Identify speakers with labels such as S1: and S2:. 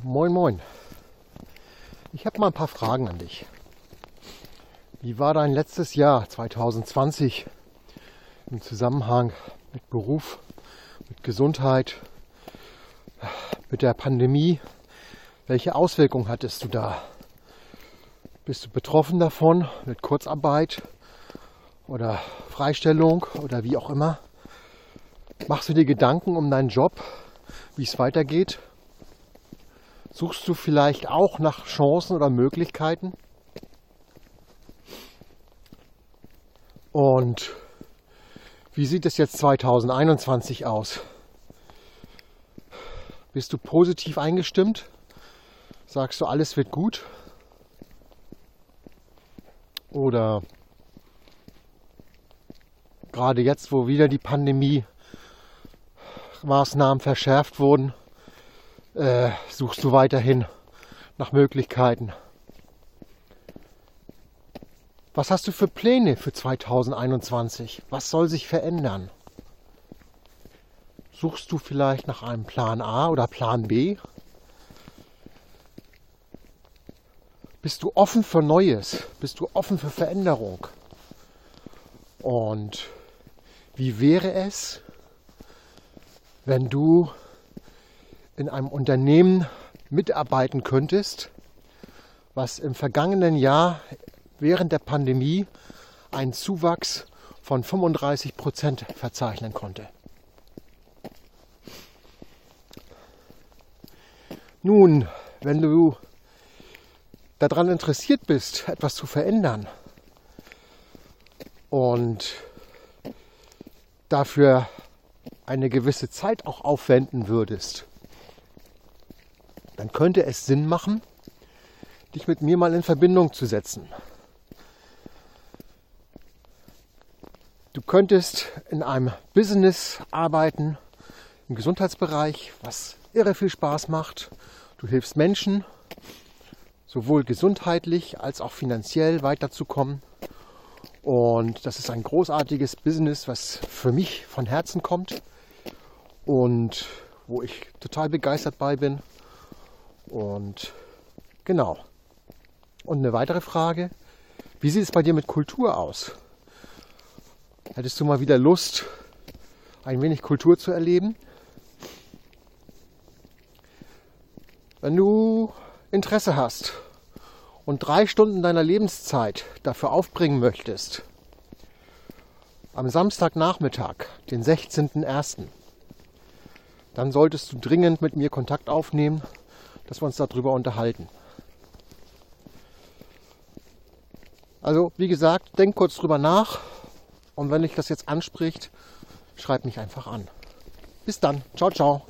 S1: Moin, moin. Ich habe mal ein paar Fragen an dich. Wie war dein letztes Jahr 2020 im Zusammenhang mit Beruf, mit Gesundheit, mit der Pandemie? Welche Auswirkungen hattest du da? Bist du betroffen davon mit Kurzarbeit oder Freistellung oder wie auch immer? Machst du dir Gedanken um deinen Job, wie es weitergeht? Suchst du vielleicht auch nach Chancen oder Möglichkeiten? Und wie sieht es jetzt 2021 aus? Bist du positiv eingestimmt? Sagst du, alles wird gut? Oder gerade jetzt, wo wieder die Pandemie Maßnahmen verschärft wurden, äh, suchst du weiterhin nach Möglichkeiten. Was hast du für Pläne für 2021? Was soll sich verändern? Suchst du vielleicht nach einem Plan A oder Plan B? Bist du offen für Neues? Bist du offen für Veränderung? Und wie wäre es, wenn du in einem Unternehmen mitarbeiten könntest, was im vergangenen Jahr während der Pandemie einen Zuwachs von 35 Prozent verzeichnen konnte. Nun, wenn du daran interessiert bist, etwas zu verändern und dafür eine gewisse Zeit auch aufwenden würdest, dann könnte es Sinn machen, dich mit mir mal in Verbindung zu setzen. Du könntest in einem Business arbeiten, im Gesundheitsbereich, was irre viel Spaß macht. Du hilfst Menschen, sowohl gesundheitlich als auch finanziell weiterzukommen. Und das ist ein großartiges Business, was für mich von Herzen kommt und wo ich total begeistert bei bin. Und genau. Und eine weitere Frage, wie sieht es bei dir mit Kultur aus? Hättest du mal wieder Lust, ein wenig Kultur zu erleben? Wenn du Interesse hast und drei Stunden deiner Lebenszeit dafür aufbringen möchtest, am Samstagnachmittag, den 16.01., dann solltest du dringend mit mir Kontakt aufnehmen dass wir uns darüber unterhalten. Also, wie gesagt, denk kurz drüber nach und wenn dich das jetzt anspricht, schreib mich einfach an. Bis dann. Ciao, ciao.